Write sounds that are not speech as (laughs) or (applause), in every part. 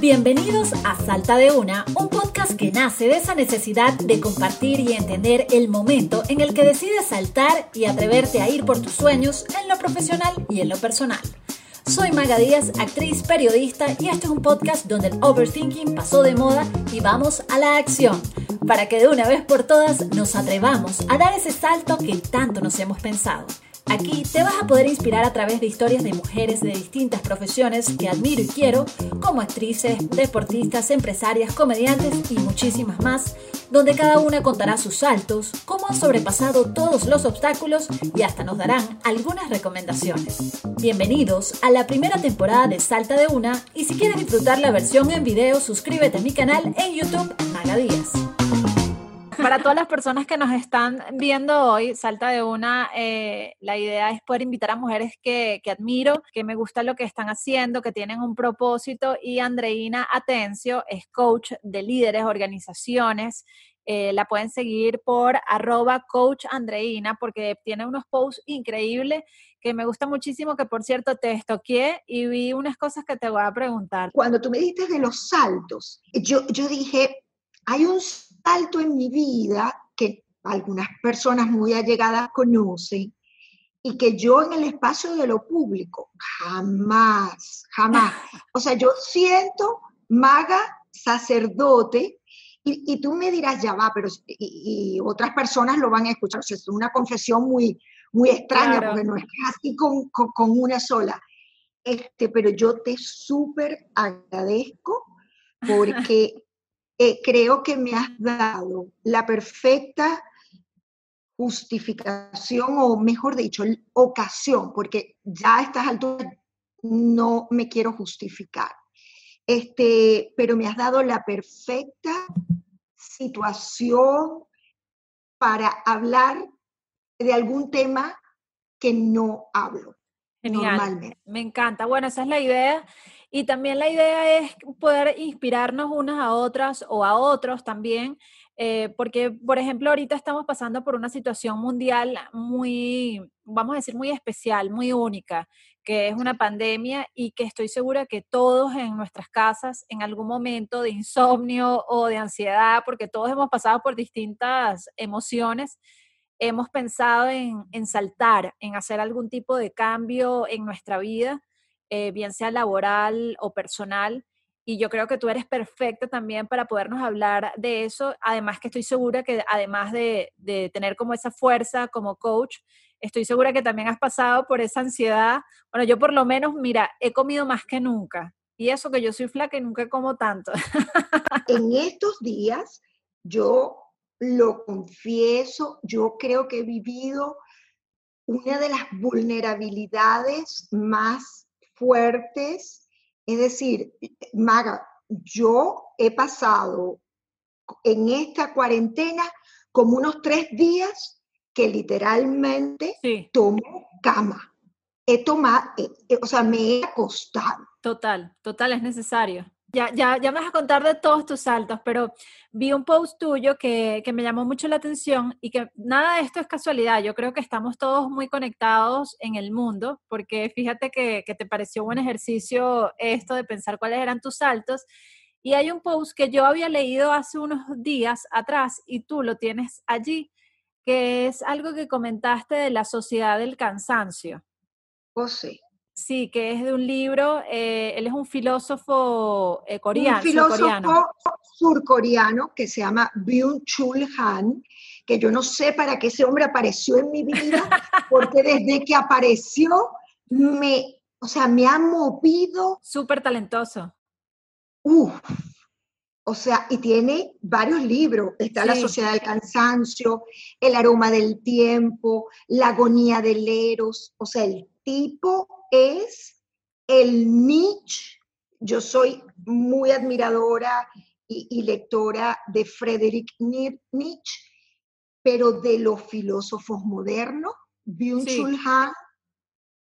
Bienvenidos a Salta de Una, un podcast que nace de esa necesidad de compartir y entender el momento en el que decides saltar y atreverte a ir por tus sueños en lo profesional y en lo personal. Soy Maga Díaz, actriz, periodista y este es un podcast donde el overthinking pasó de moda y vamos a la acción para que de una vez por todas nos atrevamos a dar ese salto que tanto nos hemos pensado. Aquí te vas a poder inspirar a través de historias de mujeres de distintas profesiones que admiro y quiero, como actrices, deportistas, empresarias, comediantes y muchísimas más, donde cada una contará sus saltos, cómo han sobrepasado todos los obstáculos y hasta nos darán algunas recomendaciones. Bienvenidos a la primera temporada de Salta de Una y si quieres disfrutar la versión en video, suscríbete a mi canal en YouTube Magadías para todas las personas que nos están viendo hoy, Salta de una, eh, la idea es poder invitar a mujeres que, que, admiro, que me gusta lo que están haciendo, que tienen un propósito. Y Andreina Atencio es coach de líderes, organizaciones. Eh, la pueden seguir por arroba coach Andreina porque tiene unos posts increíbles que me gusta muchísimo, que por cierto te estoqué y vi unas cosas que te voy a preguntar. Cuando tú me dijiste de los saltos, yo, yo dije, hay un salto en mi vida que algunas personas muy allegadas conocen y que yo en el espacio de lo público jamás, jamás. O sea, yo siento maga sacerdote y, tú me dirás, ya va, pero y, otras personas lo van a escuchar. O sea, es una confesión muy, muy extraña porque no es así con, con, con una sola. Este, pero yo te súper agradezco porque eh, creo que me has dado la perfecta justificación o mejor dicho, ocasión, porque ya a estas alturas no me quiero justificar. Este, pero me has dado la perfecta situación para hablar de algún tema que no hablo. Genial. Me encanta. Bueno, esa es la idea. Y también la idea es poder inspirarnos unas a otras o a otros también, eh, porque, por ejemplo, ahorita estamos pasando por una situación mundial muy, vamos a decir, muy especial, muy única, que es una pandemia y que estoy segura que todos en nuestras casas, en algún momento de insomnio o de ansiedad, porque todos hemos pasado por distintas emociones, hemos pensado en, en saltar, en hacer algún tipo de cambio en nuestra vida eh, bien sea laboral o personal. Y yo creo que tú eres perfecta también para podernos hablar de eso. Además que estoy segura que además de, de tener como esa fuerza como coach, estoy segura que también has pasado por esa ansiedad. Bueno, yo por lo menos, mira, he comido más que nunca. Y eso que yo soy flaca y nunca como tanto. En (laughs) estos días, yo lo confieso, yo creo que he vivido una de las vulnerabilidades más fuertes. Es decir, Maga, yo he pasado en esta cuarentena como unos tres días que literalmente tomo cama. He tomado, eh, eh, o sea, me he acostado. Total, total, es necesario. Ya, ya, ya me vas a contar de todos tus saltos, pero vi un post tuyo que, que, me llamó mucho la atención y que nada de esto es casualidad. Yo creo que estamos todos muy conectados en el mundo, porque fíjate que, que te pareció buen ejercicio esto de pensar cuáles eran tus saltos. Y hay un post que yo había leído hace unos días atrás y tú lo tienes allí, que es algo que comentaste de la sociedad del cansancio. Oh, sí. Sí, que es de un libro, eh, él es un filósofo eh, coreano. Un filósofo surcoreano que se llama Byung-Chul Han, que yo no sé para qué ese hombre apareció en mi vida, (laughs) porque desde que apareció me, o sea, me ha movido. Súper talentoso. Uf, o sea, y tiene varios libros. Está La Sociedad del Cansancio, El Aroma del Tiempo, La Agonía del Eros. O sea, el tipo es el Nietzsche. Yo soy muy admiradora y, lectora de Friedrich Nietzsche, pero de los filósofos modernos, Byung-Chul Han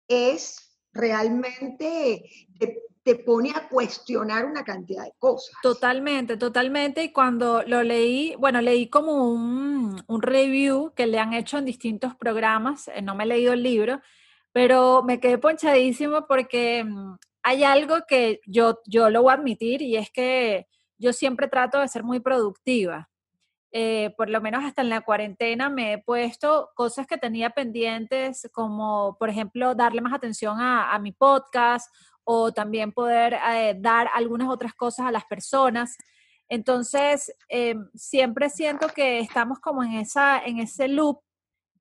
es realmente, te, pone a cuestionar una cantidad de cosas. Totalmente, totalmente. Y cuando lo leí, bueno, leí como un, un review que le han hecho en distintos programas, eh, no me he leído el libro, pero me quedé ponchadísimo porque mm, hay algo que yo, yo lo voy a admitir y es que yo siempre trato de ser muy productiva. Eh, por lo menos hasta en la cuarentena me he puesto cosas que tenía pendientes, como por ejemplo darle más atención a, mi podcast o también poder eh, dar algunas otras cosas a las personas. Entonces, eh, siempre siento que estamos como en, esa, en ese loop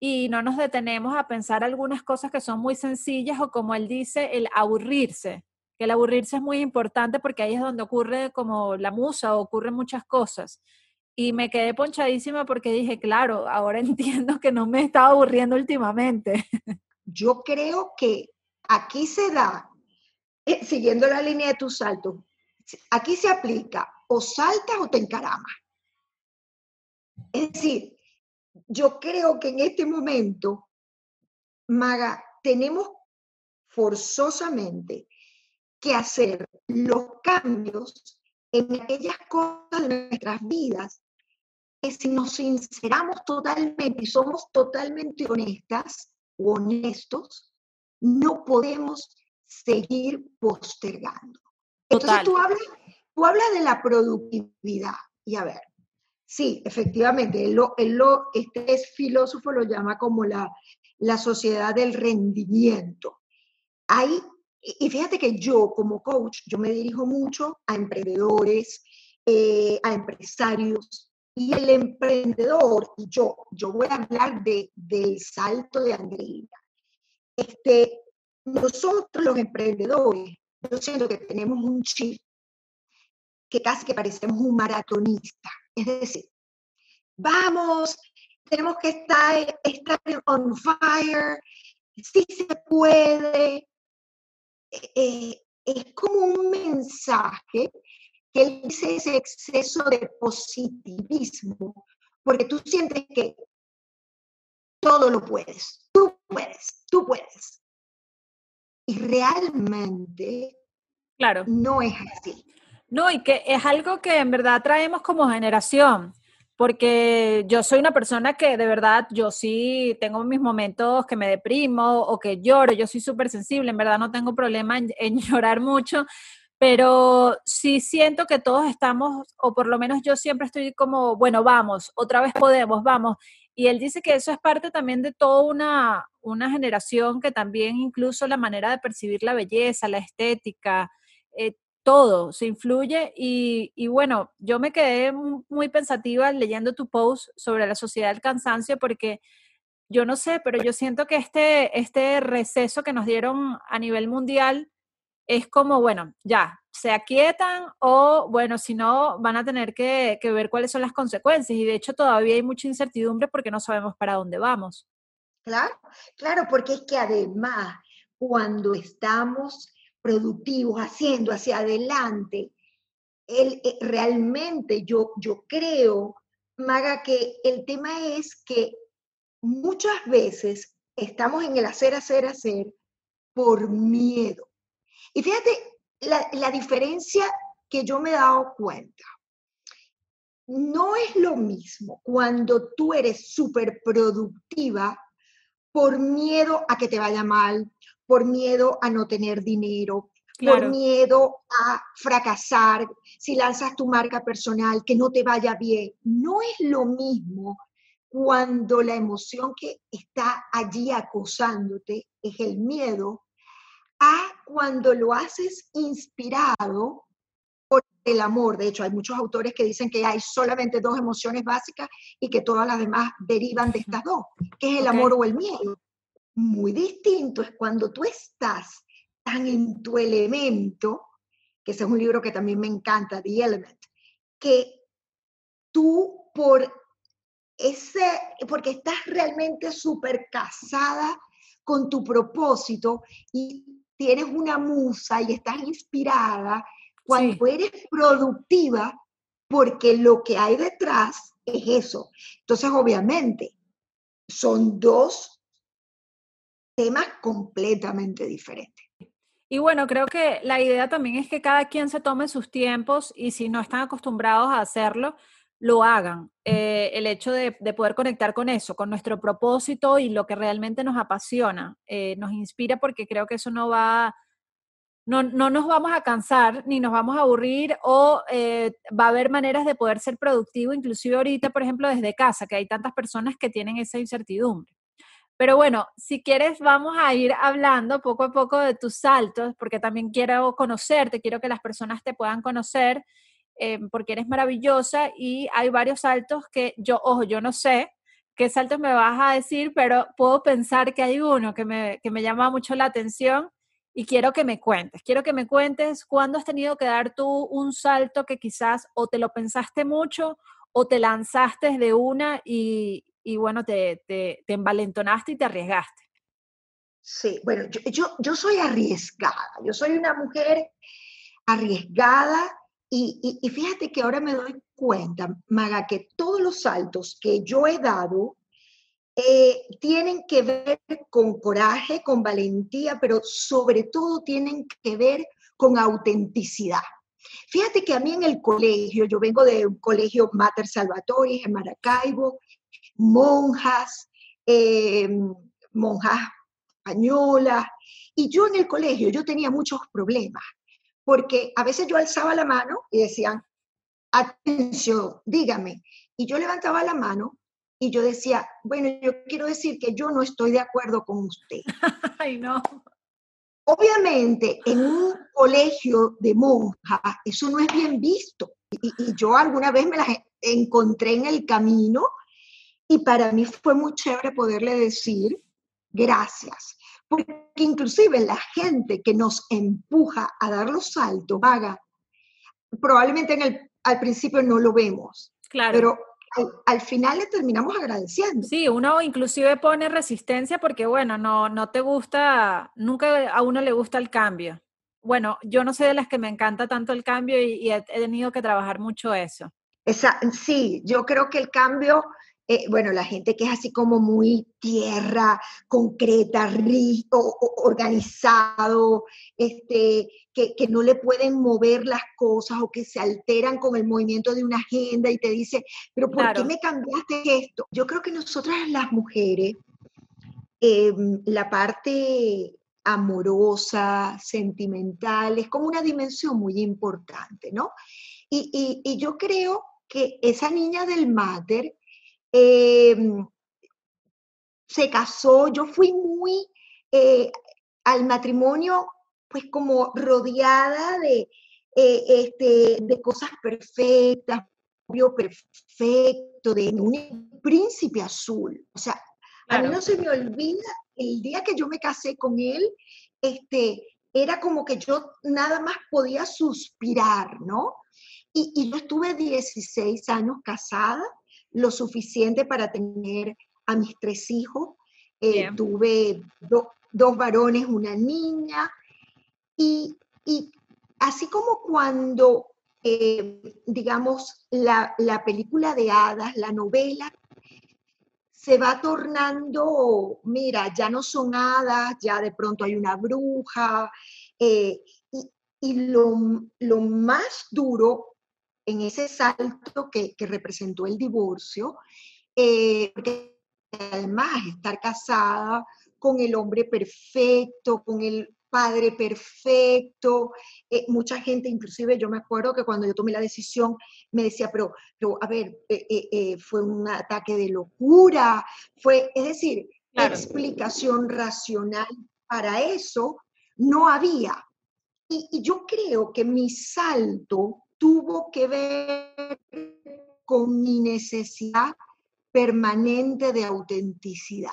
y no nos detenemos a pensar algunas cosas que son muy sencillas o como él dice, el aburrirse, que el aburrirse es muy importante porque ahí es donde ocurre como la musa ocurren muchas cosas. Y me quedé ponchadísima porque dije, claro, ahora (laughs) entiendo que no me estaba aburriendo últimamente. Yo creo que aquí se da, eh, siguiendo la línea de tu salto, aquí se aplica o saltas o te encaramas. Es decir, yo creo que en este momento, Maga, tenemos forzosamente que hacer los cambios en aquellas cosas de nuestras vidas si nos sinceramos totalmente y somos totalmente honestas o honestos, no podemos seguir postergando. Entonces tú hablas, tú hablas de la productividad. Y a ver, sí, efectivamente, él lo, lo, este es filósofo lo llama como la, la sociedad del rendimiento. Hay, y fíjate que yo como coach, yo me dirijo mucho a emprendedores, eh, a empresarios, y el emprendedor, y yo, yo voy a hablar de, del salto de Andreina. Este, nosotros los emprendedores, yo siento que tenemos un chip que casi que parecemos un maratonista. Es decir, vamos, tenemos que estar, estar on fire, sí se puede. Eh, eh, es como un mensaje que él dice ese exceso de positivismo, porque tú sientes que todo lo puedes, tú puedes, tú puedes. Y realmente claro. no es así. No, y que es algo que en verdad traemos como generación, porque yo soy una persona que de verdad, yo sí tengo mis momentos que me deprimo o que lloro, yo soy súper sensible, en verdad no tengo problema en, (laughs) llorar mucho, pero sí siento que todos estamos, o por lo menos yo siempre estoy como, bueno, vamos, otra vez podemos, vamos. Y él dice que eso es parte también de toda una, una generación que también incluso la manera de percibir la belleza, la estética, eh, todo se influye. Y, bueno, yo me quedé muy pensativa leyendo tu post sobre la sociedad del cansancio porque yo no sé, pero yo siento que este, este receso que nos dieron a nivel mundial es como, bueno, ya, se aquietan o, bueno, si no, van a tener que, ver cuáles son las consecuencias. Y de hecho todavía hay mucha incertidumbre porque no sabemos para dónde vamos. Claro, claro, porque es que además, cuando estamos productivos, haciendo hacia adelante, el, eh, realmente yo, yo creo, Maga, que el tema es que muchas veces estamos en el hacer, hacer, hacer por miedo. Y fíjate la, diferencia que yo me he dado cuenta. No es lo mismo cuando tú eres súper productiva por miedo a que te vaya mal, por miedo a no tener dinero, por miedo a fracasar, si lanzas tu marca personal, que no te vaya bien. No es lo mismo cuando la emoción que está allí acosándote es el miedo a cuando lo haces inspirado por el amor. De hecho, hay muchos autores que dicen que hay solamente dos emociones básicas y que todas las demás derivan de estas dos, que es el amor o el miedo. Muy distinto es cuando tú estás tan en tu elemento, que ese es un libro que también me encanta, The Element, que tú por ese, porque estás realmente súper casada con tu propósito y tienes una musa y estás inspirada, cuando eres productiva, porque lo que hay detrás es eso. Entonces, obviamente, son dos temas completamente diferentes. Y bueno, creo que la idea también es que cada quien se tome sus tiempos y si no están acostumbrados a hacerlo, lo hagan. Eh, el hecho de, poder conectar con eso, con nuestro propósito y lo que realmente nos apasiona, eh, nos inspira porque creo que eso no va, no, no nos vamos a cansar ni nos vamos a aburrir o eh, va a haber maneras de poder ser productivo, inclusive ahorita, por ejemplo, desde casa, que hay tantas personas que tienen esa incertidumbre. Pero bueno, si quieres, vamos a ir hablando poco a poco de tus saltos, porque también quiero conocerte, quiero que las personas te puedan conocer, eh, porque eres maravillosa y hay varios saltos que yo, ojo, yo no sé qué saltos me vas a decir, pero puedo pensar que hay uno que me, que me llama mucho la atención y quiero que me cuentes, quiero que me cuentes cuándo has tenido que dar tú un salto que quizás o te lo pensaste mucho o te lanzaste de una y, y bueno, te, te, te, envalentonaste y te arriesgaste. Sí, bueno, yo, yo, yo soy arriesgada, yo soy una mujer arriesgada y, y, y, fíjate que ahora me doy cuenta, Maga, que todos los saltos que yo he dado eh, tienen que ver con coraje, con valentía, pero sobre todo tienen que ver con autenticidad. Fíjate que a mí en el colegio, yo vengo de un colegio Mater Salvatori en Maracaibo, monjas, eh, monjas españolas, y yo en el colegio, yo tenía muchos problemas, porque a veces yo alzaba la mano y decían, atención, dígame, y yo levantaba la mano y yo decía, bueno, yo quiero decir que yo no estoy de acuerdo con usted. (laughs) Ay, no. Obviamente, en un colegio de monjas, eso no es bien visto. Y, y, yo alguna vez me las encontré en el camino y para mí fue muy chévere poderle decir gracias. Porque inclusive la gente que nos empuja a dar los saltos, vaga, probablemente en el, al principio no lo vemos. Claro. Pero al, final le terminamos agradeciendo. Sí, uno inclusive pone resistencia porque, bueno, no, no te gusta, nunca a uno le gusta el cambio. Bueno, yo no sé de las que me encanta tanto el cambio y, y he, tenido que trabajar mucho eso. Esa, sí, yo creo que el cambio eh, bueno, la gente que es así como muy tierra, concreta, rico, organizado, este, que, que, no le pueden mover las cosas o que se alteran con el movimiento de una agenda y te dice, pero ¿por claro. qué me cambiaste esto? Yo creo que nosotras las mujeres, eh, la parte amorosa, sentimental, es como una dimensión muy importante, ¿no? Y, y, y yo creo que esa niña del máter, eh, se casó, yo fui muy eh, al matrimonio, pues como rodeada de, eh, este, de cosas perfectas, obvio perfecto, de un príncipe azul. O sea, claro. a mí no se me olvida el día que yo me casé con él, este, era como que yo nada más podía suspirar, ¿no? Y, y yo estuve 16 años casada lo suficiente para tener a mis tres hijos. Eh, tuve do, dos varones, una niña, y, y así como cuando, eh, digamos, la, la, película de hadas, la novela, se va tornando, mira, ya no son hadas, ya de pronto hay una bruja, eh, y, y lo, lo, más duro en ese salto que, que representó el divorcio, eh, porque además estar casada con el hombre perfecto, con el padre perfecto, eh, mucha gente, inclusive yo me acuerdo que cuando yo tomé la decisión me decía, pero, pero a ver, eh, eh, fue un ataque de locura, fue, es decir, claro. explicación racional para eso no había. Y, y yo creo que mi salto tuvo que ver con mi necesidad permanente de autenticidad.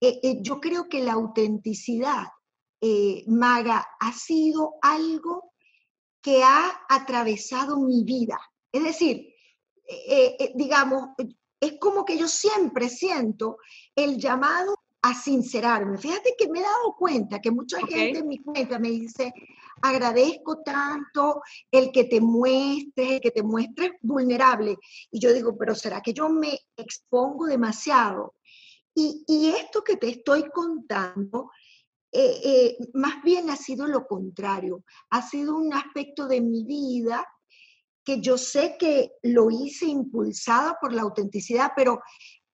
Eh, eh, yo creo que la autenticidad, eh, Maga, ha sido algo que ha atravesado mi vida. Es decir, digamos, es como que yo siempre siento el llamado a sincerarme. Fíjate que me he dado cuenta que mucha okay. gente en mi cuenta me dice, agradezco tanto el que te muestres, el que te muestres vulnerable. Y yo digo, pero ¿será que yo me expongo demasiado? Y, y esto que te estoy contando, eh, eh, más bien ha sido lo contrario, ha sido un aspecto de mi vida que yo sé que lo hice impulsada por la autenticidad, pero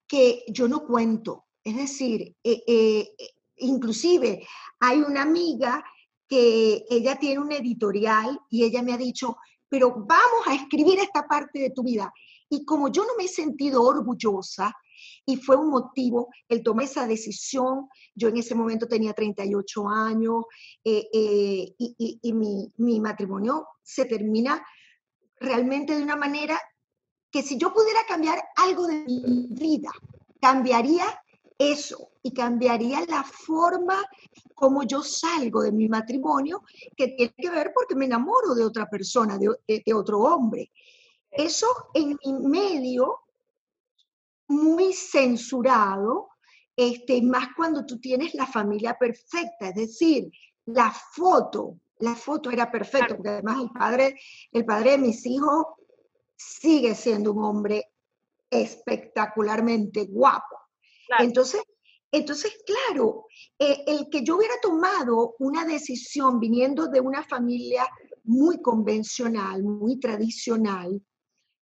que yo no cuento. Es decir, eh, eh inclusive hay una amiga que ella tiene un editorial y ella me ha dicho, pero vamos a escribir esta parte de tu vida. Y como yo no me he sentido orgullosa, y fue un motivo el tomar esa decisión, yo en ese momento tenía 38 años eh, eh, y, mi, mi matrimonio se termina realmente de una manera que si yo pudiera cambiar algo de mi vida, cambiaría eso y cambiaría la forma como yo salgo de mi matrimonio, que tiene que ver porque me enamoro de otra persona, de, otro hombre. Eso en mi medio, muy censurado, este, más cuando tú tienes la familia perfecta, es decir, la foto, la foto era perfecta, porque además el padre, el padre de mis hijos sigue siendo un hombre espectacularmente guapo. Entonces, entonces, claro, eh, el que yo hubiera tomado una decisión viniendo de una familia muy convencional, muy tradicional,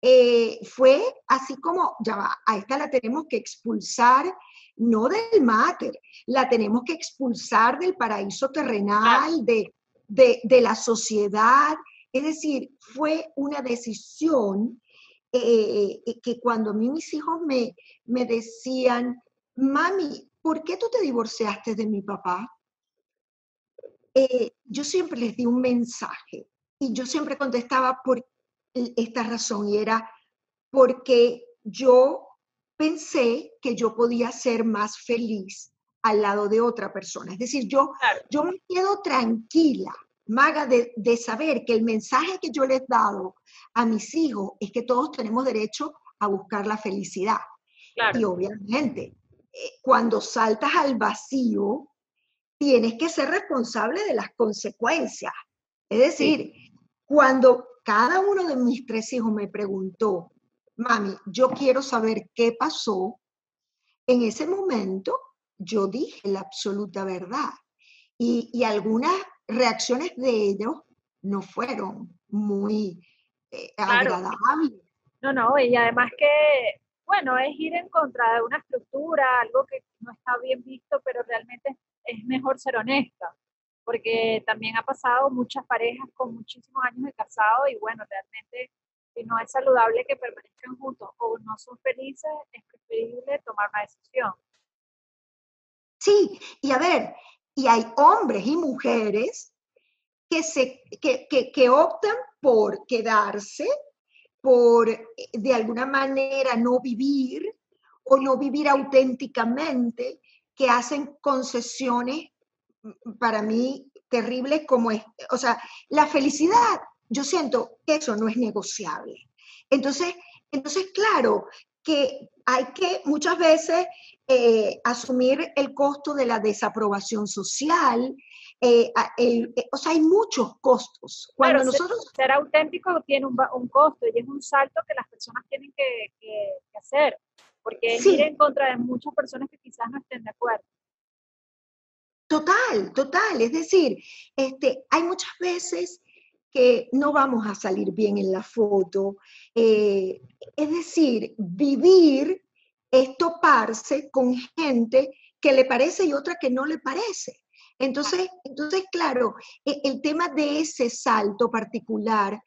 eh, fue así como, ya va, a esta la tenemos que expulsar, no del máter, la tenemos que expulsar del paraíso terrenal, de, de, la sociedad. Es decir, fue una decisión eh, que cuando a mí mis hijos me, me decían, mami, ¿por qué tú te divorciaste de mi papá? Eh, yo siempre les di un mensaje y yo siempre contestaba por esta razón y era porque yo pensé que yo podía ser más feliz al lado de otra persona. Es decir, yo, yo me quedo tranquila, maga, de, saber que el mensaje que yo les he dado a mis hijos es que todos tenemos derecho a buscar la felicidad. Y obviamente, eh, cuando saltas al vacío, tienes que ser responsable de las consecuencias. Es decir, cuando cada uno de mis tres hijos me preguntó, mami, yo quiero saber qué pasó, en ese momento yo dije la absoluta verdad. Y, algunas reacciones de ellos no fueron muy eh, agradables. No, no, y además que bueno, es ir en contra de una estructura, algo que no está bien visto, pero realmente es mejor ser honesta, porque también ha pasado muchas parejas con muchísimos años de casado y bueno, realmente si no es saludable que permanezcan juntos o no son felices, es preferible tomar una decisión. Sí, y a ver, y hay hombres y mujeres que, se, que, que optan por quedarse por eh, de alguna manera no vivir o no vivir auténticamente, que hacen concesiones mm, para mí terribles como es, o sea, la felicidad, yo siento que eso no es negociable. Entonces, entonces claro, que hay que muchas veces eh, asumir el costo de la desaprobación social, eh, eh, o sea, hay muchos costos. Cuando nosotros... Ser, auténtico tiene un, un, costo y es un salto que las personas tienen que, que, hacer, porque es ir en contra de muchas personas que quizás no estén de acuerdo. Total, total. Es decir, este, hay muchas veces que no vamos a salir bien en la foto. Eh, es decir, vivir es toparse con gente que le parece y otra que no le parece. Entonces, entonces claro, e, el tema de ese salto particular,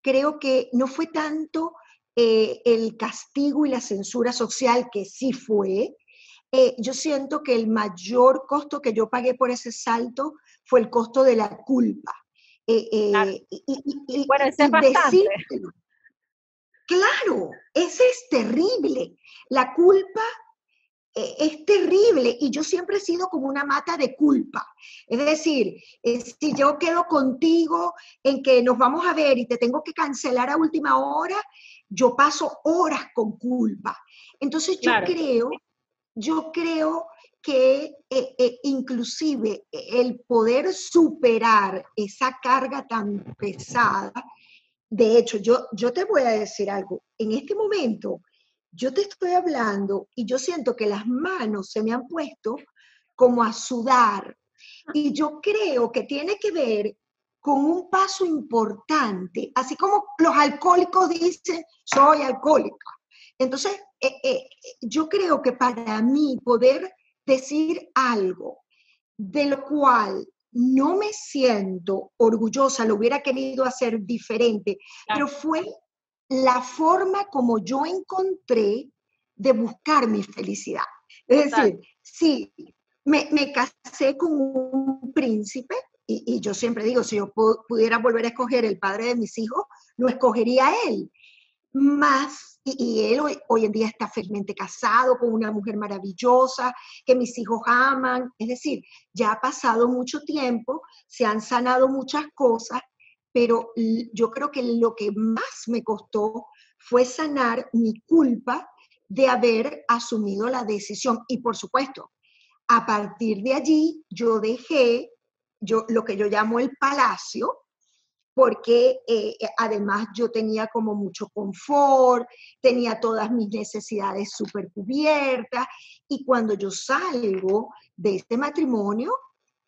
creo que no fue tanto eh, el castigo y la censura social, que sí fue. Eh, yo siento que el mayor costo que yo pagué por ese salto fue el costo de la culpa. Eh, claro. Y, bueno, ese es bastante. claro, ese es terrible. La culpa eh, es terrible y yo siempre he sido como una mata de culpa. Es decir, eh, si yo quedo contigo en que nos vamos a ver y te tengo que cancelar a última hora, yo paso horas con culpa. Entonces yo creo, yo creo que eh, inclusive el poder superar esa carga tan pesada, de hecho, yo, yo te voy a decir algo, en este momento yo te estoy hablando y yo siento que las manos se me han puesto como a sudar. Y yo creo que tiene que ver con un paso importante, así como los alcohólicos dicen, soy alcohólica. Entonces, eh, eh, yo creo que para mí poder decir algo de lo cual no me siento orgullosa, lo hubiera querido hacer diferente, pero fue la forma como yo encontré de buscar mi felicidad. Es decir, sí, me, casé con un príncipe y, yo siempre digo, si yo pudiera volver a escoger el padre de mis hijos, lo escogería a él. Más, y, él hoy, hoy, en día está felizmente casado con una mujer maravillosa, que mis hijos aman. Es decir, ya ha pasado mucho tiempo, se han sanado muchas cosas, pero yo creo que lo que más me costó fue sanar mi culpa de haber asumido la decisión. Y por supuesto, a partir de allí yo dejé yo, lo que yo llamo el palacio, porque eh, además yo tenía como mucho confort, tenía todas mis necesidades súper cubiertas, y cuando yo salgo de este matrimonio,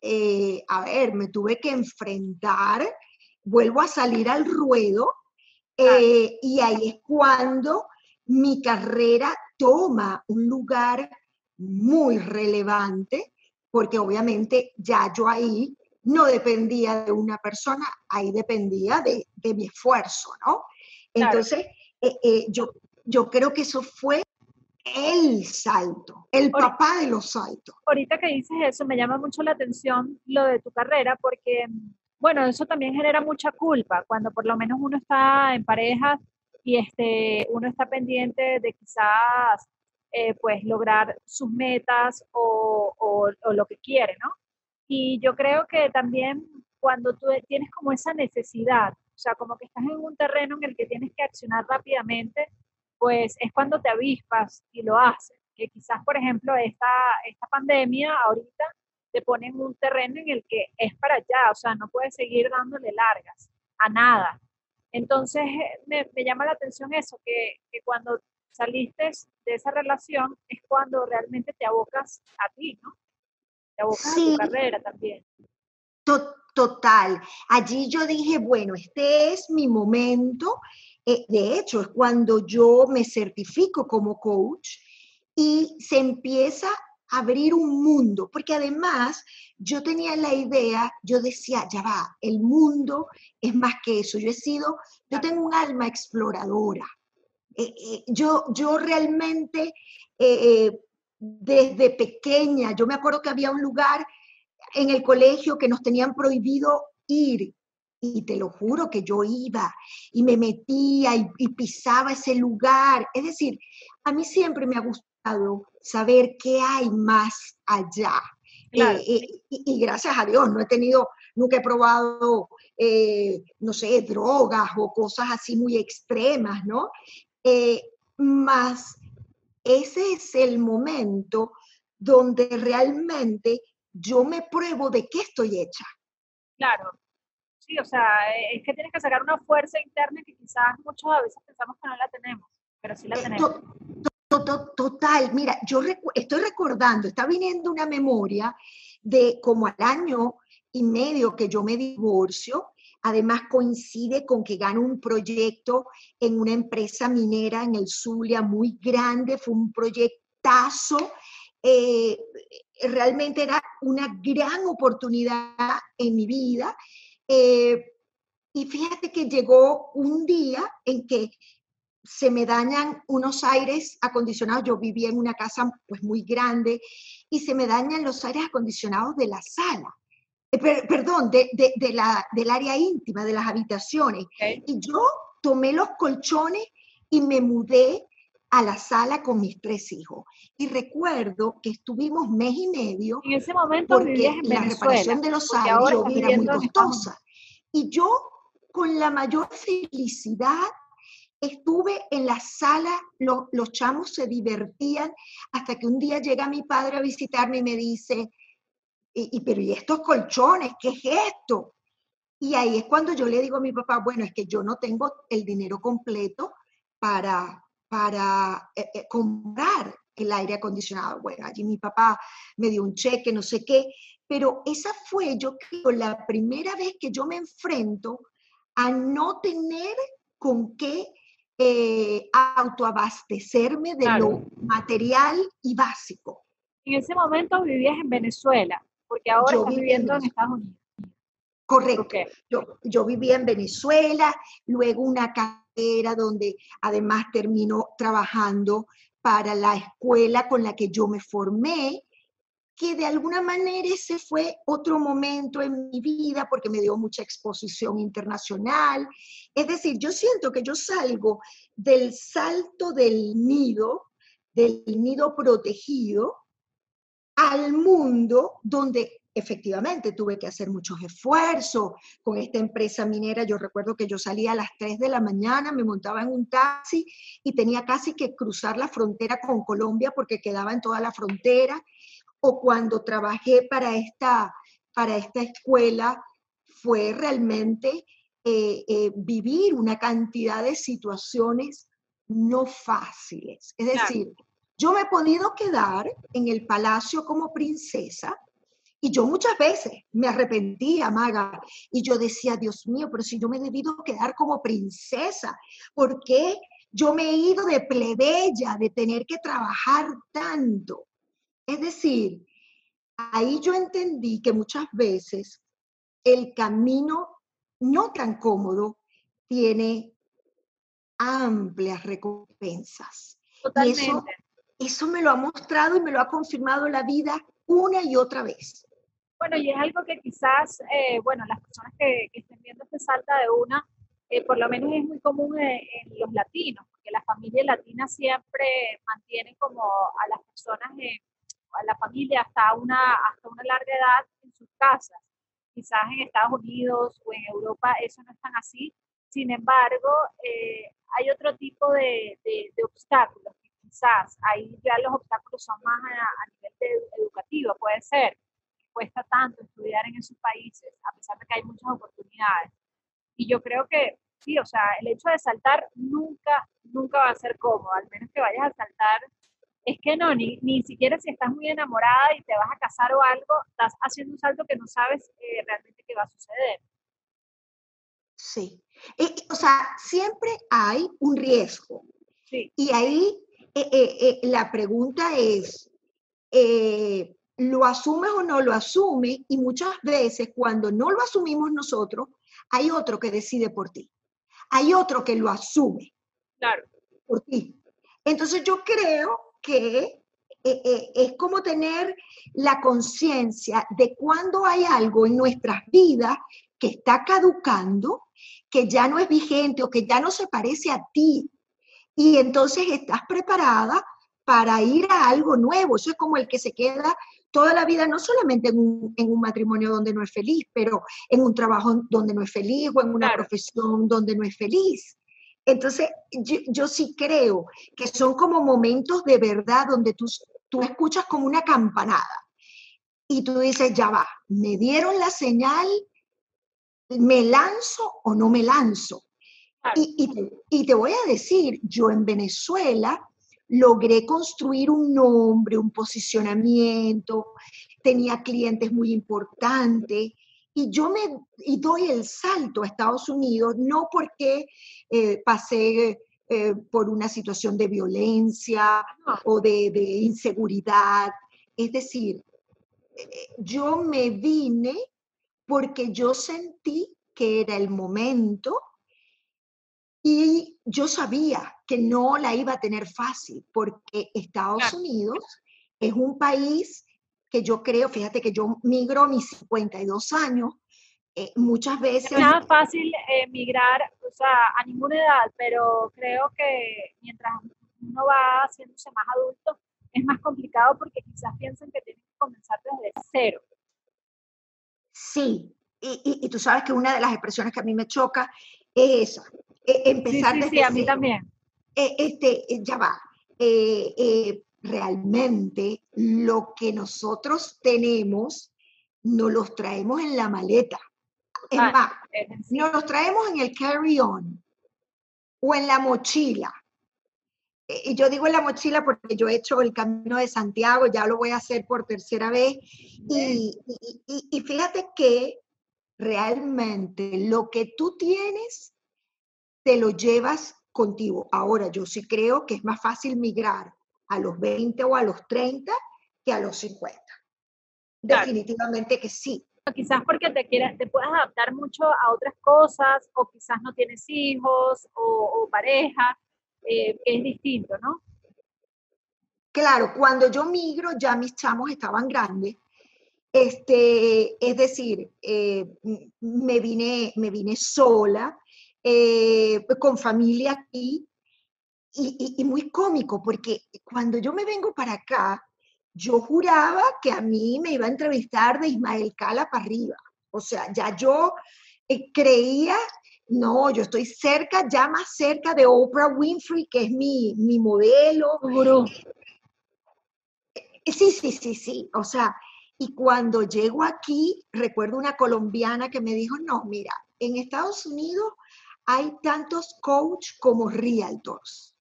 eh, a ver, me tuve que enfrentar, vuelvo a salir al ruedo, eh, y ahí es cuando mi carrera toma un lugar muy relevante, porque obviamente ya yo ahí no dependía de una persona, ahí dependía de, mi esfuerzo, ¿no? Entonces, eh, eh, yo, yo creo que eso fue el salto, el papá de los saltos. Ahorita que dices eso, me llama mucho la atención lo de tu carrera, porque, bueno, eso también genera mucha culpa, cuando por lo menos uno está en pareja y este, uno está pendiente de quizás, eh, pues, lograr sus metas o, o lo que quiere, ¿no? Y yo creo que también cuando tú tienes como esa necesidad, o sea, como que estás en un terreno en el que tienes que accionar rápidamente, pues es cuando te avispas y lo haces. Que quizás, por ejemplo, esta, esta pandemia ahorita te pone en un terreno en el que es para allá, o sea, no puedes seguir dándole largas a nada. Entonces, me, me llama la atención eso, que, que cuando saliste de esa relación es cuando realmente te abocas a ti, ¿no? Sí. carrera también. total. Allí yo dije, bueno, este es mi momento. Eh, de hecho, es cuando yo me certifico como coach y se empieza a abrir un mundo, porque además yo tenía la idea, yo decía, ya va, el mundo es más que eso. Yo he sido, yo tengo un alma exploradora. Eh, eh, yo, yo realmente desde pequeña. Yo me acuerdo que había un lugar en el colegio que nos tenían prohibido ir. Y te lo juro que yo iba y me metía y, pisaba ese lugar. Es decir, a mí siempre me ha gustado saber qué hay más allá. Eh, eh, y, gracias a Dios, no he tenido, nunca he probado, eh, no sé, drogas o cosas así muy extremas, ¿no? más ese es el momento donde realmente yo me pruebo de qué estoy hecha. Claro, sí, o sea, es que tienes que sacar una fuerza interna que quizás muchos a veces pensamos que no la tenemos, pero sí la eh, tenemos. Total, mira, yo estoy recordando, está viniendo una memoria de como al año y medio que yo me divorcio, Además coincide con que gano un proyecto en una empresa minera en el Zulia muy grande, fue un proyectazo. Eh, realmente era una gran oportunidad en mi vida. Eh, y fíjate que llegó un día en que se me dañan unos aires acondicionados. Yo vivía en una casa pues muy grande y se me dañan los aires acondicionados de la sala. Eh, perdón, de, la, del área íntima, de las habitaciones. Y yo tomé los colchones y me mudé a la sala con mis tres hijos. Y recuerdo que estuvimos mes y medio. En ese momento porque en la reparación de los aires era muy costosa. Y yo, con la mayor felicidad, estuve en la sala, los chamos se divertían, hasta que un día llega mi padre a visitarme y me dice, y, pero ¿y estos colchones? ¿Qué es esto? Y ahí es cuando yo le digo a mi papá, bueno, es que yo no tengo el dinero completo para, para eh, eh, comprar el aire acondicionado. Bueno, allí mi papá me dio un cheque, no sé qué, pero esa fue, yo creo, la primera vez que yo me enfrento a no tener con qué eh, autoabastecerme de lo material y básico. En ese momento vivías en Venezuela Porque ahora estás viviendo en Estados Unidos. Correcto. Yo, yo vivía en Venezuela, luego una carrera donde además terminó trabajando para la escuela con la que yo me formé, que de alguna manera ese fue otro momento en mi vida porque me dio mucha exposición internacional. Es decir, yo siento que yo salgo del salto del nido, del nido protegido, al mundo donde efectivamente tuve que hacer muchos esfuerzos con esta empresa minera. Yo recuerdo que yo salía a las 3 de la mañana, me montaba en un taxi y tenía casi que cruzar la frontera con Colombia porque quedaba en toda la frontera. O cuando trabajé para esta, para esta escuela, fue realmente eh, eh, vivir una cantidad de situaciones no fáciles. Es decir, yo me he podido quedar en el palacio como princesa, y yo muchas veces me arrepentía, Maga, y yo decía, Dios mío, pero si yo me he debido quedar como princesa, ¿por qué yo me he ido de plebeya, de tener que trabajar tanto? Es decir, ahí yo entendí que muchas veces el camino no tan cómodo tiene amplias recompensas. Totalmente. Eso me lo ha mostrado y me lo ha confirmado la vida una y otra vez. Bueno, y es algo que quizás, eh, bueno, las personas que, estén viendo este salta de una, eh, por lo menos es muy común en, los latinos, porque la familia latina siempre mantiene como a las personas, a la familia hasta una, hasta una larga edad en sus casas. Quizás en Estados Unidos o en Europa eso no es tan así. Sin embargo, eh, hay otro tipo de, de, obstáculos. Quizás ahí ya los obstáculos son más a, a nivel educativo, puede ser cuesta tanto estudiar en esos países, a pesar de que hay muchas oportunidades. Y yo creo que sí, o sea, el hecho de saltar nunca, nunca va a ser cómodo, al menos que vayas a saltar. Es que no, ni, ni siquiera si estás muy enamorada y te vas a casar o algo, estás haciendo un salto que no sabes eh, realmente qué va a suceder. Sí. o sea, siempre hay un riesgo. Sí. Y ahí eh, eh, la pregunta es, lo asumes o no lo asumes y muchas veces cuando no lo asumimos nosotros, hay otro que decide por ti. Hay otro que lo asume. Claro. Por ti. Entonces yo creo que eh, eh, es como tener la conciencia de cuando hay algo en nuestras vidas que está caducando, que ya no es vigente o que ya no se parece a ti. Y entonces estás preparada para ir a algo nuevo. Eso es como el que se queda toda la vida, no solamente en un, matrimonio donde no es feliz, pero en un trabajo donde no es feliz o en una profesión donde no es feliz. Entonces, yo, sí creo que son como momentos de verdad donde tú, tú escuchas como una campanada y tú dices, ya va, me dieron la señal, me lanzo o no me lanzo. Y, y, te voy a decir, yo en Venezuela logré construir un nombre, un posicionamiento, tenía clientes muy importantes y yo me y doy el salto a Estados Unidos no porque eh, pasé eh, por una situación de violencia o de, de inseguridad, es decir, eh, yo me vine porque yo sentí que era el momento y yo sabía que no la iba a tener fácil, porque Estados Unidos es un país que yo creo, fíjate que yo migro mis 52 años, eh, muchas veces... Es nada fácil eh, migrar, o sea, a ninguna edad, pero creo que mientras uno va haciéndose más adulto, es más complicado porque quizás piensan que tienen que comenzar desde cero. Sí, y, y, tú sabes que una de las expresiones que a mí me choca es esa, e, empezar sí, sí, sí, a mí también. Eh, este, eh, ya va. Eh, realmente lo que nosotros tenemos, nos los traemos en la maleta. Es más, nos los traemos en el carry-on o en la mochila. Y yo digo en la mochila porque yo he hecho el camino de Santiago, ya lo voy a hacer por tercera vez. y, y fíjate que realmente lo que tú tienes, te lo llevas contigo. Ahora, yo sí creo que es más fácil migrar a los 20 o a los 30 que a los 50. definitivamente que sí. Quizás porque te, quieras, te puedas adaptar mucho a otras cosas, o quizás no tienes hijos o, pareja, eh, es distinto, ¿no? Claro, cuando yo migro ya mis chamos estaban grandes. Este, es decir, eh, me, vine, me vine sola, eh, con familia aquí, y, y, muy cómico, porque cuando yo me vengo para acá, yo juraba que a mí me iba a entrevistar de Ismael Cala para arriba. O sea, ya yo eh, creía, no, yo estoy cerca, ya más cerca de Oprah Winfrey, que es mi, mi modelo. Eh, sí, sí, sí, sí. O sea, y cuando llego aquí, recuerdo una colombiana que me dijo, no, mira, en Estados Unidos hay tantos coach como realtors.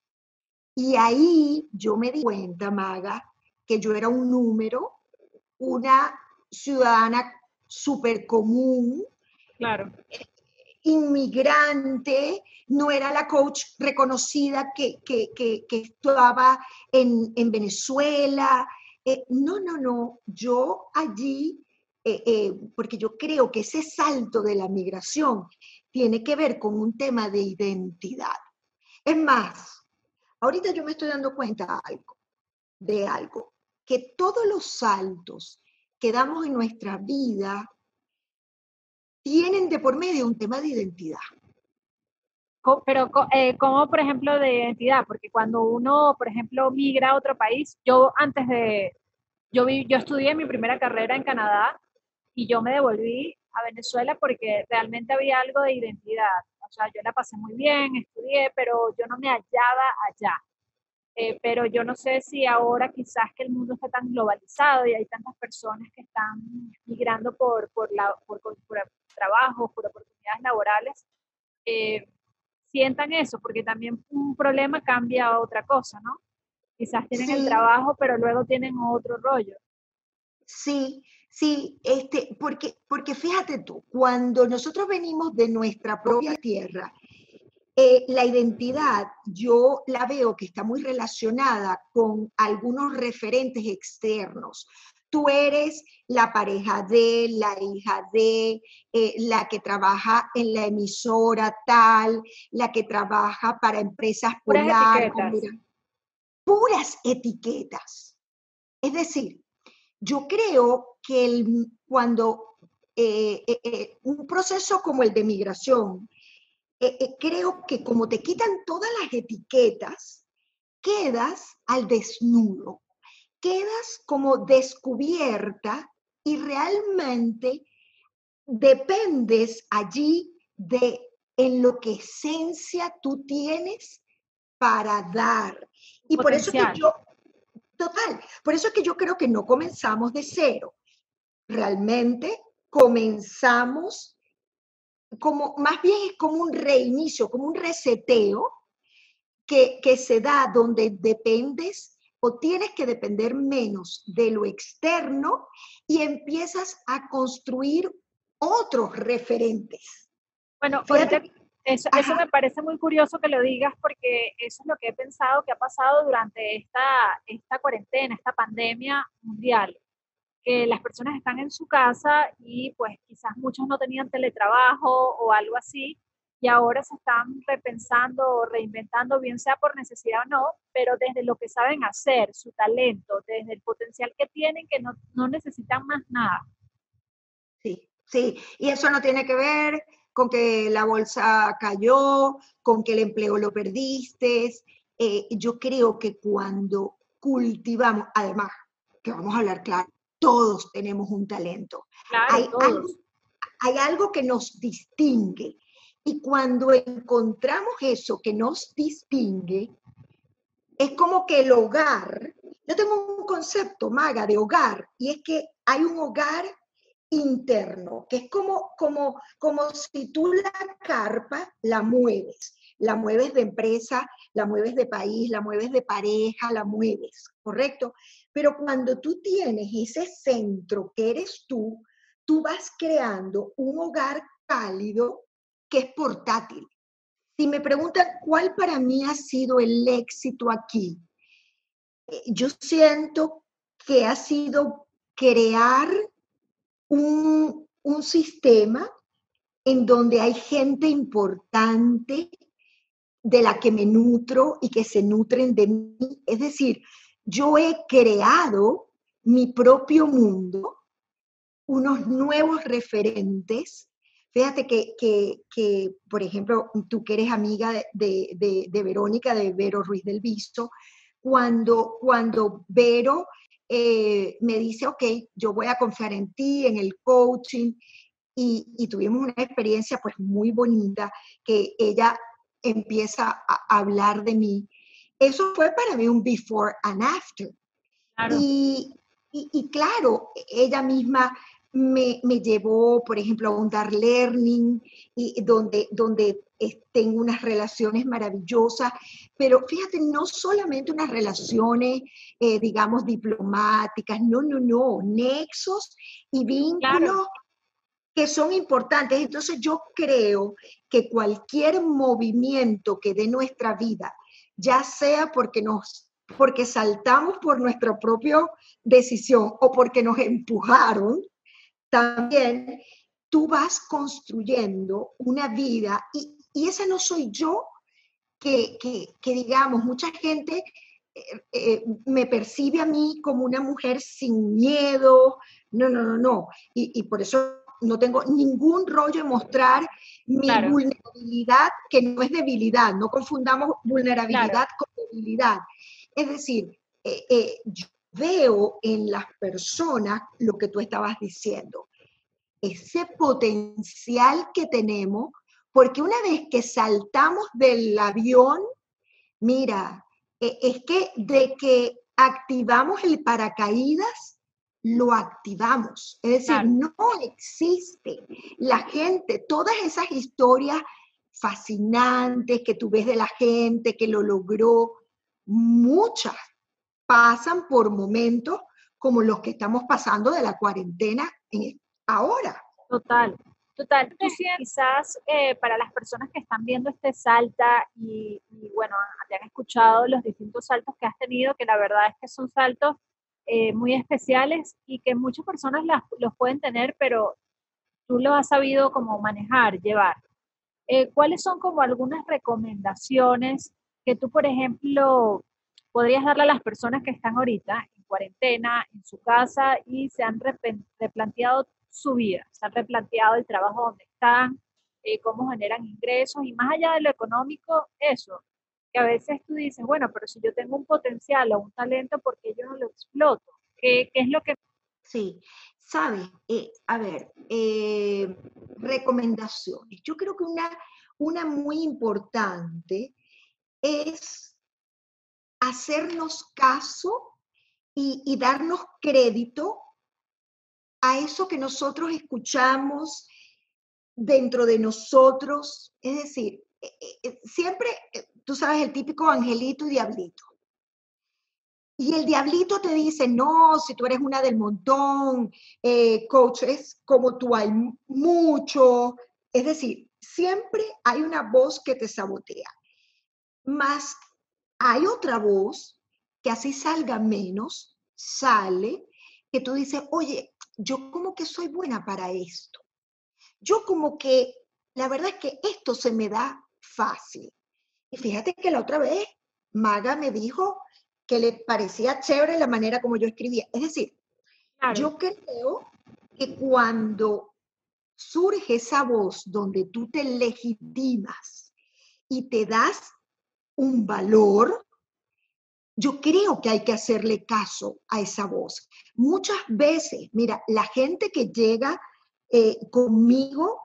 Y ahí yo me di cuenta, Maga, que yo era un número, una ciudadana súper común, claro. inmigrante, no era la coach reconocida que, que, que, estaba en, en Venezuela. Eh, no, no, no, yo allí, eh, eh, porque yo creo que ese salto de la migración tiene que ver con un tema de identidad. Es más, ahorita yo me estoy dando cuenta de algo, de algo, que todos los saltos que damos en nuestra vida tienen de por medio un tema de identidad. Pero, eh, ¿cómo, por ejemplo, de identidad? Porque cuando uno, por ejemplo, migra a otro país, yo antes de, yo, yo estudié mi primera carrera en Canadá y yo me devolví a Venezuela porque realmente había algo de identidad. O sea, yo la pasé muy bien, estudié, pero yo no me hallaba allá. Eh, pero yo no sé si ahora quizás que el mundo está tan globalizado y hay tantas personas que están migrando por, por, la, por, por trabajos, por oportunidades laborales, eh, sientan eso, porque también un problema cambia a otra cosa, ¿no? Quizás tienen el trabajo, pero luego tienen otro rollo. Sí, Sí, este, porque, porque fíjate tú, cuando nosotros venimos de nuestra propia tierra, eh, la identidad yo la veo que está muy relacionada con algunos referentes externos. Tú eres la pareja de, la hija de, eh, la que trabaja en la emisora tal, la que trabaja para empresas puras puras etiquetas. Es decir, yo creo que el, cuando eh, eh, eh, un proceso como el de migración, creo que como te quitan todas las etiquetas, quedas al desnudo, quedas como descubierta y realmente dependes allí de en lo que esencia tú tienes para dar. Y por eso que yo, Total. Por eso es que yo creo que no comenzamos de cero. Realmente comenzamos como, más bien es como un reinicio, como un reseteo que, que se da donde dependes o tienes que depender menos de lo externo y empiezas a construir otros referentes. Bueno, fíjate, eso, eso, me parece muy curioso que lo digas porque eso es lo que he pensado que ha pasado durante esta, esta cuarentena, esta pandemia mundial, que las personas están en su casa y pues quizás muchos no tenían teletrabajo o algo así y ahora se están repensando o reinventando, bien sea por necesidad o no, pero desde lo que saben hacer, su talento, desde el potencial que tienen, que no, no necesitan más nada. Sí, sí, y eso no tiene que ver con que la bolsa cayó, con que el empleo lo perdiste. Eh, yo creo que cuando cultivamos, además, que vamos a hablar claro, todos tenemos un talento. hay, Algo, hay algo que nos distingue. Y cuando encontramos eso que nos distingue, es como que el hogar, yo tengo un concepto, maga, de hogar, y es que hay un hogar interno, que es como, como, como si tú la carpa la mueves, la mueves de empresa, la mueves de país, la mueves de pareja, la mueves, ¿correcto? Pero cuando tú tienes ese centro que eres tú, tú vas creando un hogar cálido que es portátil. Si me preguntan cuál para mí ha sido el éxito aquí, eh, yo siento que ha sido crear un, un sistema en donde hay gente importante de la que me nutro y que se nutren de mí. Es decir, yo he creado mi propio mundo, unos nuevos referentes. Fíjate que, por ejemplo, tú que eres amiga de, Verónica, de Vero Ruiz del Visto, cuando, cuando Vero eh, me dice, ok, yo voy a confiar en ti, en el coaching, y, tuvimos una experiencia pues muy bonita que ella empieza a hablar de mí. Eso fue para mí un before and after. Y, y, claro, ella misma me, me, llevó, por ejemplo, a un Dar Learning, y donde, donde tengo unas relaciones maravillosas, pero fíjate, no solamente unas relaciones, eh, digamos, diplomáticas, no, no, no, nexos y vínculos que son importantes. Entonces yo creo que cualquier movimiento que dé nuestra vida, ya sea porque nos porque saltamos por nuestra propia decisión o porque nos empujaron, también tú vas construyendo una vida y, y esa no soy yo que, que, digamos, mucha gente eh, eh, me percibe a mí como una mujer sin miedo, no, no, no, no, y, y por eso no tengo ningún rollo en mostrar mi vulnerabilidad, que no es debilidad, no confundamos vulnerabilidad con debilidad. Es decir, eh, eh, yo veo en las personas lo que tú estabas diciendo, ese potencial que tenemos, porque una vez que saltamos del avión, mira, e, es que de que activamos el paracaídas, lo activamos. Es decir, no existe. La gente, todas esas historias fascinantes que tú ves de la gente que lo logró, muchas pasan por momentos como los que estamos pasando de la cuarentena ahora. Total, total. Quizás eh, para las personas que están viendo este salta y, y, bueno, te han escuchado los distintos saltos que has tenido, que la verdad es que son saltos eh, muy especiales y que muchas personas los pueden tener, pero tú lo has sabido como manejar, llevar. Eh, ¿Cuáles son como algunas recomendaciones que tú, por ejemplo, podrías darle a las personas que están ahorita en cuarentena, en su casa y se han replanteado su vida, se han replanteado el trabajo donde están, eh, cómo generan ingresos y más allá de lo económico, eso, que a veces tú dices, bueno, pero si yo tengo un potencial o un talento, ¿por qué yo no lo exploto? ¿Qué, es lo que... Sí, sabes, eh, a ver, eh, recomendaciones. Yo creo que una, una muy importante es hacernos caso y, darnos crédito a eso que nosotros escuchamos dentro de nosotros. Es decir, eh, siempre tú sabes, el típico angelito y diablito. Y el diablito te dice, no, si tú eres una del montón, eh, coach, es como tú hay mucho. Es decir, siempre hay una voz que te sabotea. Más hay otra voz que así salga menos, sale, que tú dices, oye, yo como que soy buena para esto. Yo como que, la verdad es que esto se me da fácil. Y fíjate que la otra vez Maga me dijo que le parecía chévere la manera como yo escribía. Es decir, yo creo que cuando surge esa voz donde tú te legitimas y te das un valor, yo creo que hay que hacerle caso a esa voz. Muchas veces, mira, la gente que llega eh, conmigo,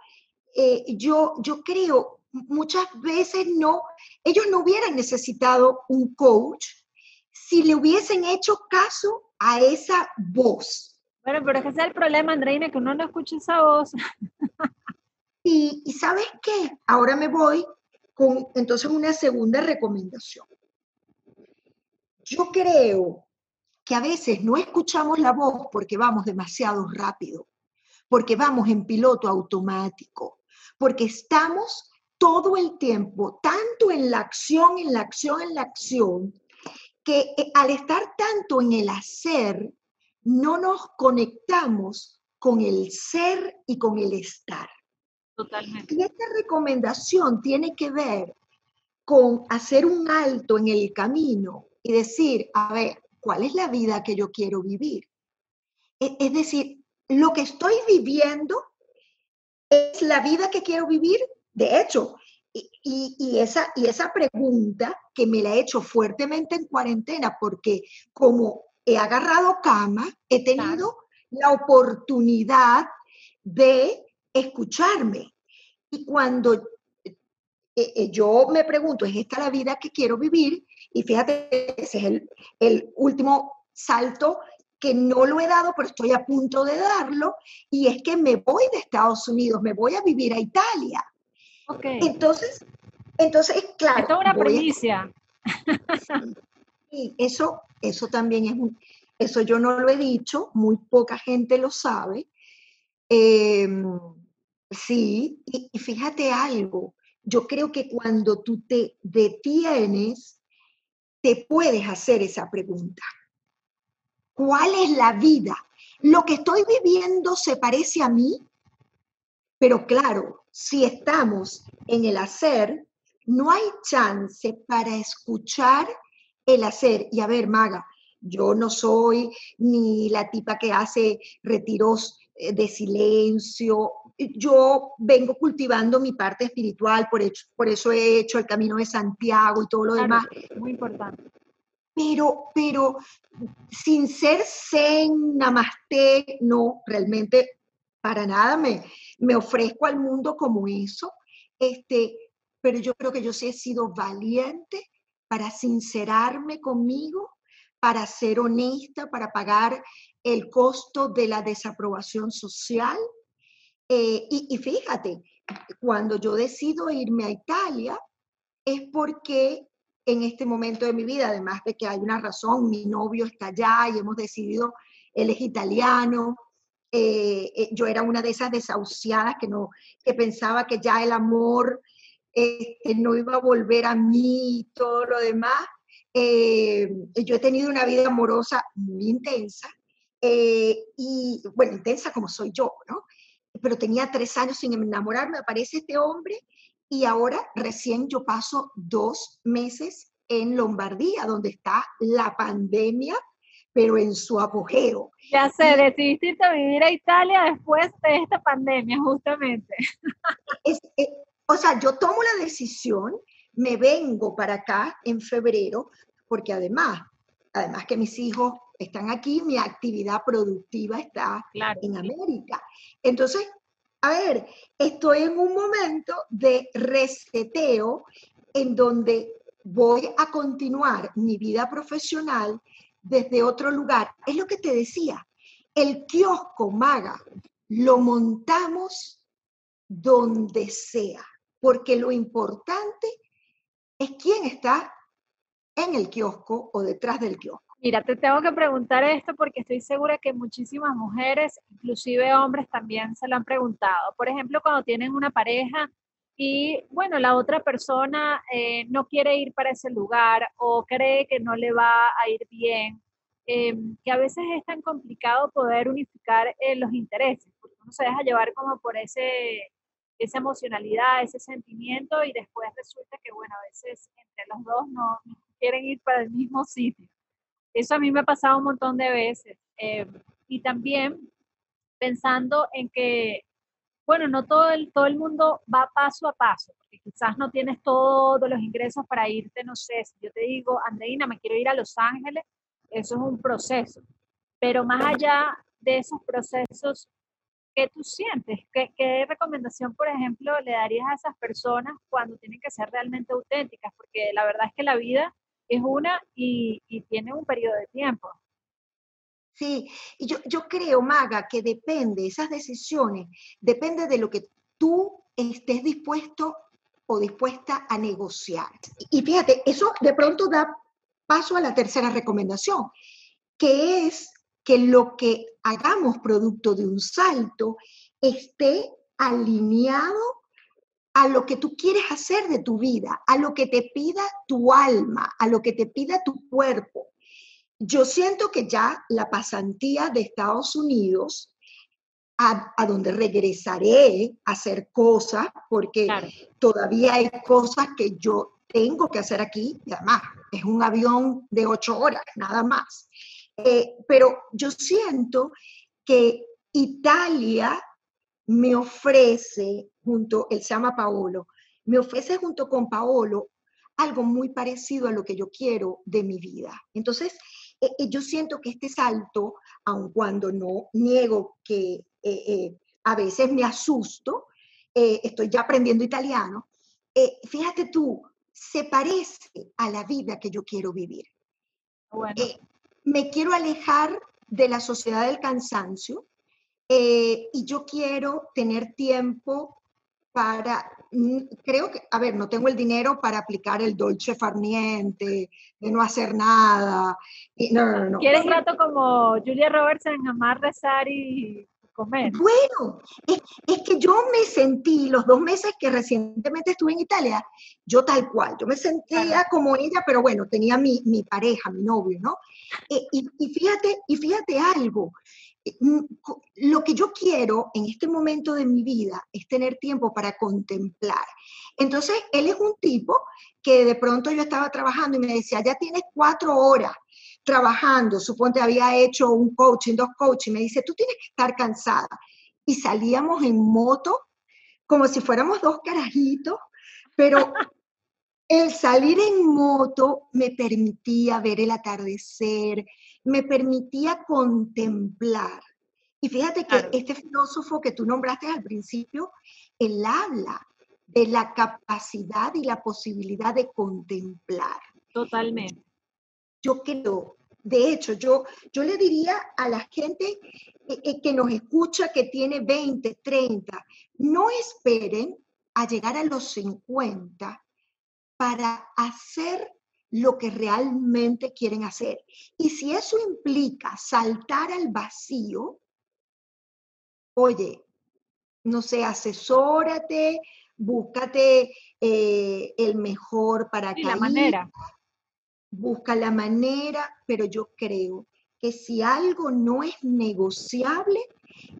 eh, yo, yo creo muchas veces no, ellos no hubieran necesitado un coach si le hubiesen hecho caso a esa voz. Bueno, pero ese es el problema, Andreina, que uno no escucha esa voz. y, y sabes qué, ahora me voy con entonces una segunda recomendación. Yo creo que a veces no escuchamos la voz porque vamos demasiado rápido, porque vamos en piloto automático, porque estamos todo el tiempo, tanto en la acción, en la acción, en la acción, que eh, al estar tanto en el hacer, no nos conectamos con el ser y con el estar. Totalmente. Y esta recomendación tiene que ver con hacer un alto en el camino y decir, a ver, ¿cuál es la vida que yo quiero vivir? E, es decir, lo que estoy viviendo es la vida que quiero vivir. De hecho, y, esa, y esa pregunta que me la he hecho fuertemente en cuarentena, porque como he agarrado cama, he tenido la oportunidad de escucharme. Y cuando eh, eh, yo me pregunto, ¿es esta la vida que quiero vivir? Y fíjate, ese es el, el último salto que no lo he dado, pero estoy a punto de darlo, y es que me voy de Estados Unidos, me voy a vivir a Italia. Entonces, entonces, claro. Esto es una primicia. Sí, eso, eso también es un, eso yo no lo he dicho, muy poca gente lo sabe. Em, sí, y, y fíjate algo, yo creo que cuando tú te detienes, te puedes hacer esa pregunta. ¿Cuál es la vida? ¿Lo que estoy viviendo se parece a mí? Pero claro, si estamos en el hacer, no hay chance para escuchar el hacer. Y a ver, Maga, yo no soy ni la tipa que hace retiros eh, de silencio. Yo vengo cultivando mi parte espiritual, por, por eso he hecho el camino de Santiago y todo lo demás. Muy importante pero, pero sin ser zen, namaste, no, realmente para nada me, me ofrezco al mundo como eso, este, pero yo creo que yo sí he sido valiente para sincerarme conmigo, para ser honesta, para pagar el costo de la desaprobación social. Eh, y, y fíjate, cuando yo decido irme a Italia, es porque en este momento de mi vida, además de que hay una razón, mi novio está allá y hemos decidido, él es italiano, eh, eh, yo era una de esas desahuciadas que, no, que pensaba que ya el amor este, no iba a volver a mí y todo lo demás. Eh, yo he tenido una vida amorosa muy intensa, y bueno, intensa como soy yo, ¿no? Pero tenía tres años sin enamorarme, aparece este hombre y ahora recién yo paso dos meses en Lombardía, donde está la pandemia, pero en su apogeo. Ya sé, decidiste irte a vivir a Italia después de esta pandemia, justamente. Eh, o sea, yo tomo la decisión, me vengo para acá en febrero, porque además, además que mis hijos están aquí, mi actividad productiva está en América. Entonces, a ver, estoy en un momento de reseteo en donde voy a continuar mi vida profesional desde otro lugar. Es lo que te decía, el kiosco maga lo montamos donde sea, porque lo importante es quién está en el kiosco o detrás del kiosco. Mira, te tengo que preguntar esto porque estoy segura que muchísimas mujeres, inclusive hombres, también se lo han preguntado. Por ejemplo, cuando tienen una pareja y, bueno, la otra persona eh, no quiere ir para ese lugar o cree que no le va a ir bien, em, que a veces es tan complicado poder unificar eh, los intereses, porque uno se deja llevar como por ese, esa emocionalidad, ese sentimiento y después resulta que, bueno, a veces entre los dos no quieren ir para el mismo sitio. Eso a mí me ha pasado un montón de veces. Eh, y también pensando en que, bueno, no todo el, todo el mundo va paso a paso, porque quizás no tienes todos los ingresos para irte, no sé, si yo te digo, Andreina, me quiero ir a Los Ángeles, eso es un proceso. Pero más allá de esos procesos, ¿qué tú sientes? ¿Qué, ¿Qué, recomendación, por ejemplo, le darías a esas personas cuando tienen que ser realmente auténticas? Porque la verdad es que la vida es una y, tiene un periodo de tiempo. Sí, y yo, yo creo, Maga, que depende, esas decisiones, depende de lo que tú estés dispuesto o dispuesta a negociar. Y fíjate, eso de pronto da paso a la tercera recomendación, que es que lo que hagamos producto de un salto esté alineado a lo que tú quieres hacer de tu vida, a lo que te pida tu alma, a lo que te pida tu cuerpo. Yo siento que ya la pasantía de Estados Unidos a, donde regresaré a hacer cosas, porque todavía hay cosas que yo tengo que hacer aquí, y además es un avión de ocho horas, nada más. Eh, pero yo siento que Italia me ofrece, junto, él se llama Paolo, me ofrece junto con Paolo algo muy parecido a lo que yo quiero de mi vida. Entonces, eh, eh, yo siento que este salto, aun cuando no niego que a veces me asusto, estoy ya aprendiendo italiano, fíjate tú, se parece a la vida que yo quiero vivir. me quiero alejar de la sociedad del cansancio, eh, y yo quiero tener tiempo para, creo que, a ver, no tengo el dinero para aplicar el dolce farniente, de no hacer nada. no, no, no. ¿Quieres rato como Julia Roberts en amar, rezar y comer? Bueno, es, que yo me sentí los dos meses que recientemente estuve en Italia, yo tal cual, yo me sentía como ella, pero bueno, tenía mi, mi pareja, mi novio, ¿no? Eh, y, y, fíjate, y fíjate algo, lo que yo quiero en este momento de mi vida es tener tiempo para contemplar. Entonces, él es un tipo que de pronto yo estaba trabajando y me decía, ya tienes cuatro horas trabajando, suponte había hecho un coaching, dos coaching, me dice, tú tienes que estar cansada. Y salíamos en moto como si fuéramos dos carajitos, pero el salir en moto me permitía ver el atardecer, me permitía contemplar. Y fíjate que este filósofo que tú nombraste al principio, él habla de la capacidad y la posibilidad de contemplar. Totalmente. Yo creo, de hecho, yo, yo le diría a la gente eh, que nos escucha, que tiene 20, 30, no esperen a llegar a los 50 para hacer lo que realmente quieren hacer. Y si eso implica saltar al vacío, oye, no sé, asesórate, búscate eh, el mejor para que la manera. Busca la manera, pero yo creo que si algo no es negociable,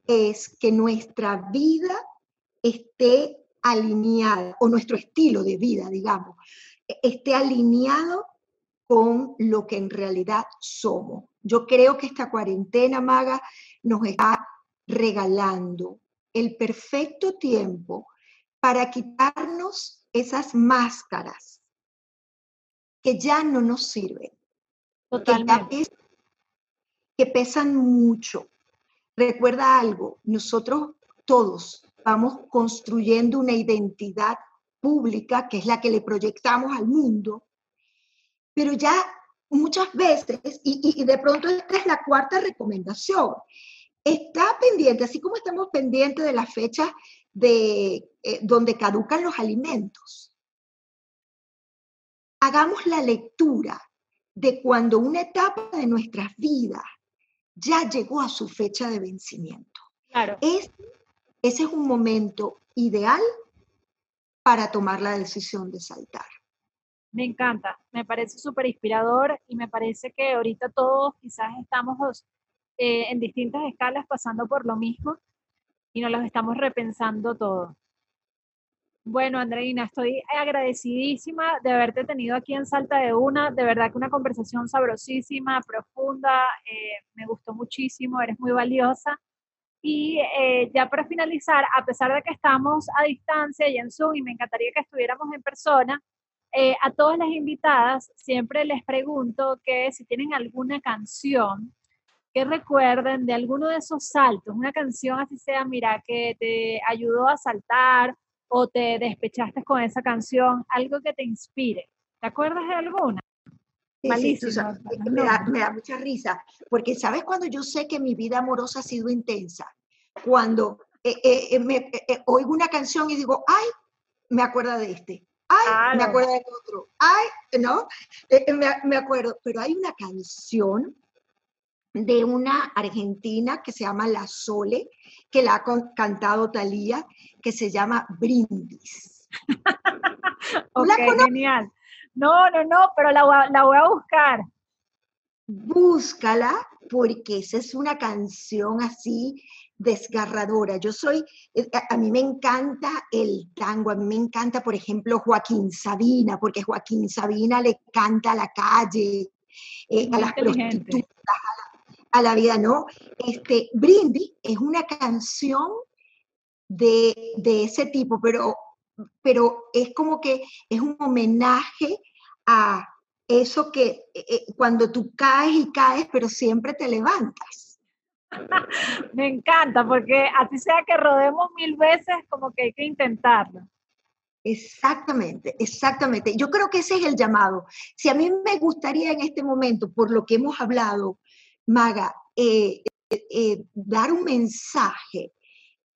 es que nuestra vida esté alineada, o nuestro estilo de vida, digamos, esté alineado con lo que en realidad somos. Yo creo que esta cuarentena, Maga, nos está regalando el perfecto tiempo para quitarnos esas máscaras que ya no nos sirven, Totalmente. que pesan mucho. Recuerda algo, nosotros todos vamos construyendo una identidad pública, que es la que le proyectamos al mundo, pero ya muchas veces, y, de pronto esta es la cuarta recomendación, está pendiente, así como estamos pendientes de la fecha de eh, donde caducan los alimentos. Hagamos la lectura de cuando una etapa de nuestras vidas ya llegó a su fecha de vencimiento. Claro. ese es un momento ideal para tomar la decisión de saltar. Me encanta, me parece súper inspirador y me parece que ahorita todos quizás estamos eh, en distintas escalas pasando por lo mismo y nos los estamos repensando todo. Bueno, Andreina, estoy agradecidísima de haberte tenido aquí en Salta de Una. De verdad que una conversación sabrosísima, profunda. Eh, me gustó muchísimo, eres muy valiosa. Y eh, ya para finalizar, a pesar de que estamos a distancia y en Zoom, y me encantaría que estuviéramos en persona, eh, a todas las invitadas siempre les pregunto que si tienen alguna canción que recuerden de alguno de esos saltos, una canción así sea, mira, que te ayudó a saltar o te despechaste con esa canción, algo que te inspire. ¿Te acuerdas de alguna? Sí, me, da, mucha risa, porque sabes cuando yo sé que mi vida amorosa ha sido intensa, cuando eh, eh, eh, oigo una canción y digo, ay, me acuerdo de este, ay, me acuerdo del otro, ay, ¿no? Me, me, acuerdo, pero hay una canción de una argentina que se llama La Sole, que la ha cantado Talía, que se llama Brindis. (laughs) ok, genial. No, no, no, pero la, la voy a buscar. Búscala, porque esa es una canción así desgarradora. Yo soy, eh, a mí me encanta el tango, a mí me encanta, por ejemplo, Joaquín Sabina, porque Joaquín Sabina le canta a la calle, eh, a las prostitutas, a la, vida, ¿no? Este, Brindis es una canción de, ese tipo, pero, pero es como que es un homenaje a eso que eh, cuando tú caes y caes, pero siempre te levantas. (laughs) Me encanta, porque así sea que rodemos mil veces, como que hay que intentarlo. Exactamente, exactamente. Yo creo que ese es el llamado. Si a mí me gustaría en este momento, por lo que hemos hablado, Maga, eh, eh, dar un mensaje,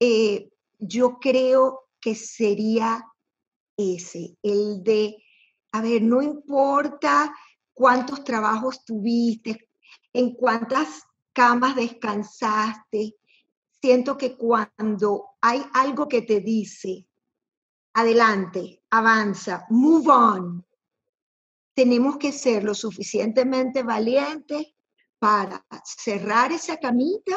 eh, yo creo que sería ese, el de, a ver, no importa cuántos trabajos tuviste, en cuántas camas descansaste. Siento que cuando hay algo que te dice, adelante, avanza, move on, tenemos que ser lo suficientemente valientes para cerrar esa camita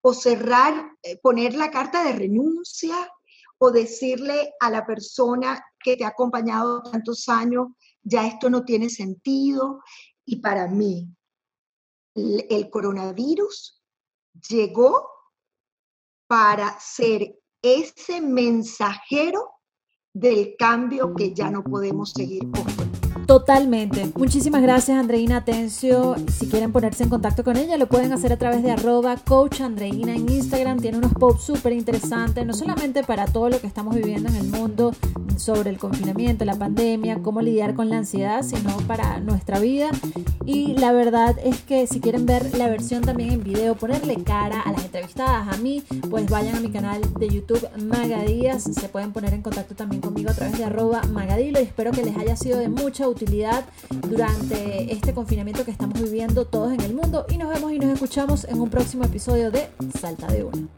o cerrar, eh, poner la carta de renuncia o decirle a la persona que te ha acompañado tantos años, ya esto no tiene sentido. Y para mí, el coronavirus llegó para ser ese mensajero del cambio que ya no podemos seguir. Totalmente. Muchísimas gracias Andreina Atencio. Si quieren ponerse en contacto con ella, lo pueden hacer a través de arroba coach Andreina en Instagram. Tiene unos posts súper interesantes, no solamente para todo lo que estamos viviendo en el mundo sobre el confinamiento, la pandemia, cómo lidiar con la ansiedad, sino para nuestra vida. Y la verdad es que si quieren ver la versión también en video, ponerle cara a las entrevistadas, a mí, pues vayan a mi canal de YouTube Magadías. Se pueden poner en contacto también conmigo a través de arroba Magadilo y espero que les haya sido de mucha utilidad durante este confinamiento que estamos viviendo todos en el mundo y nos vemos y nos escuchamos en un próximo episodio de Salta de Uno.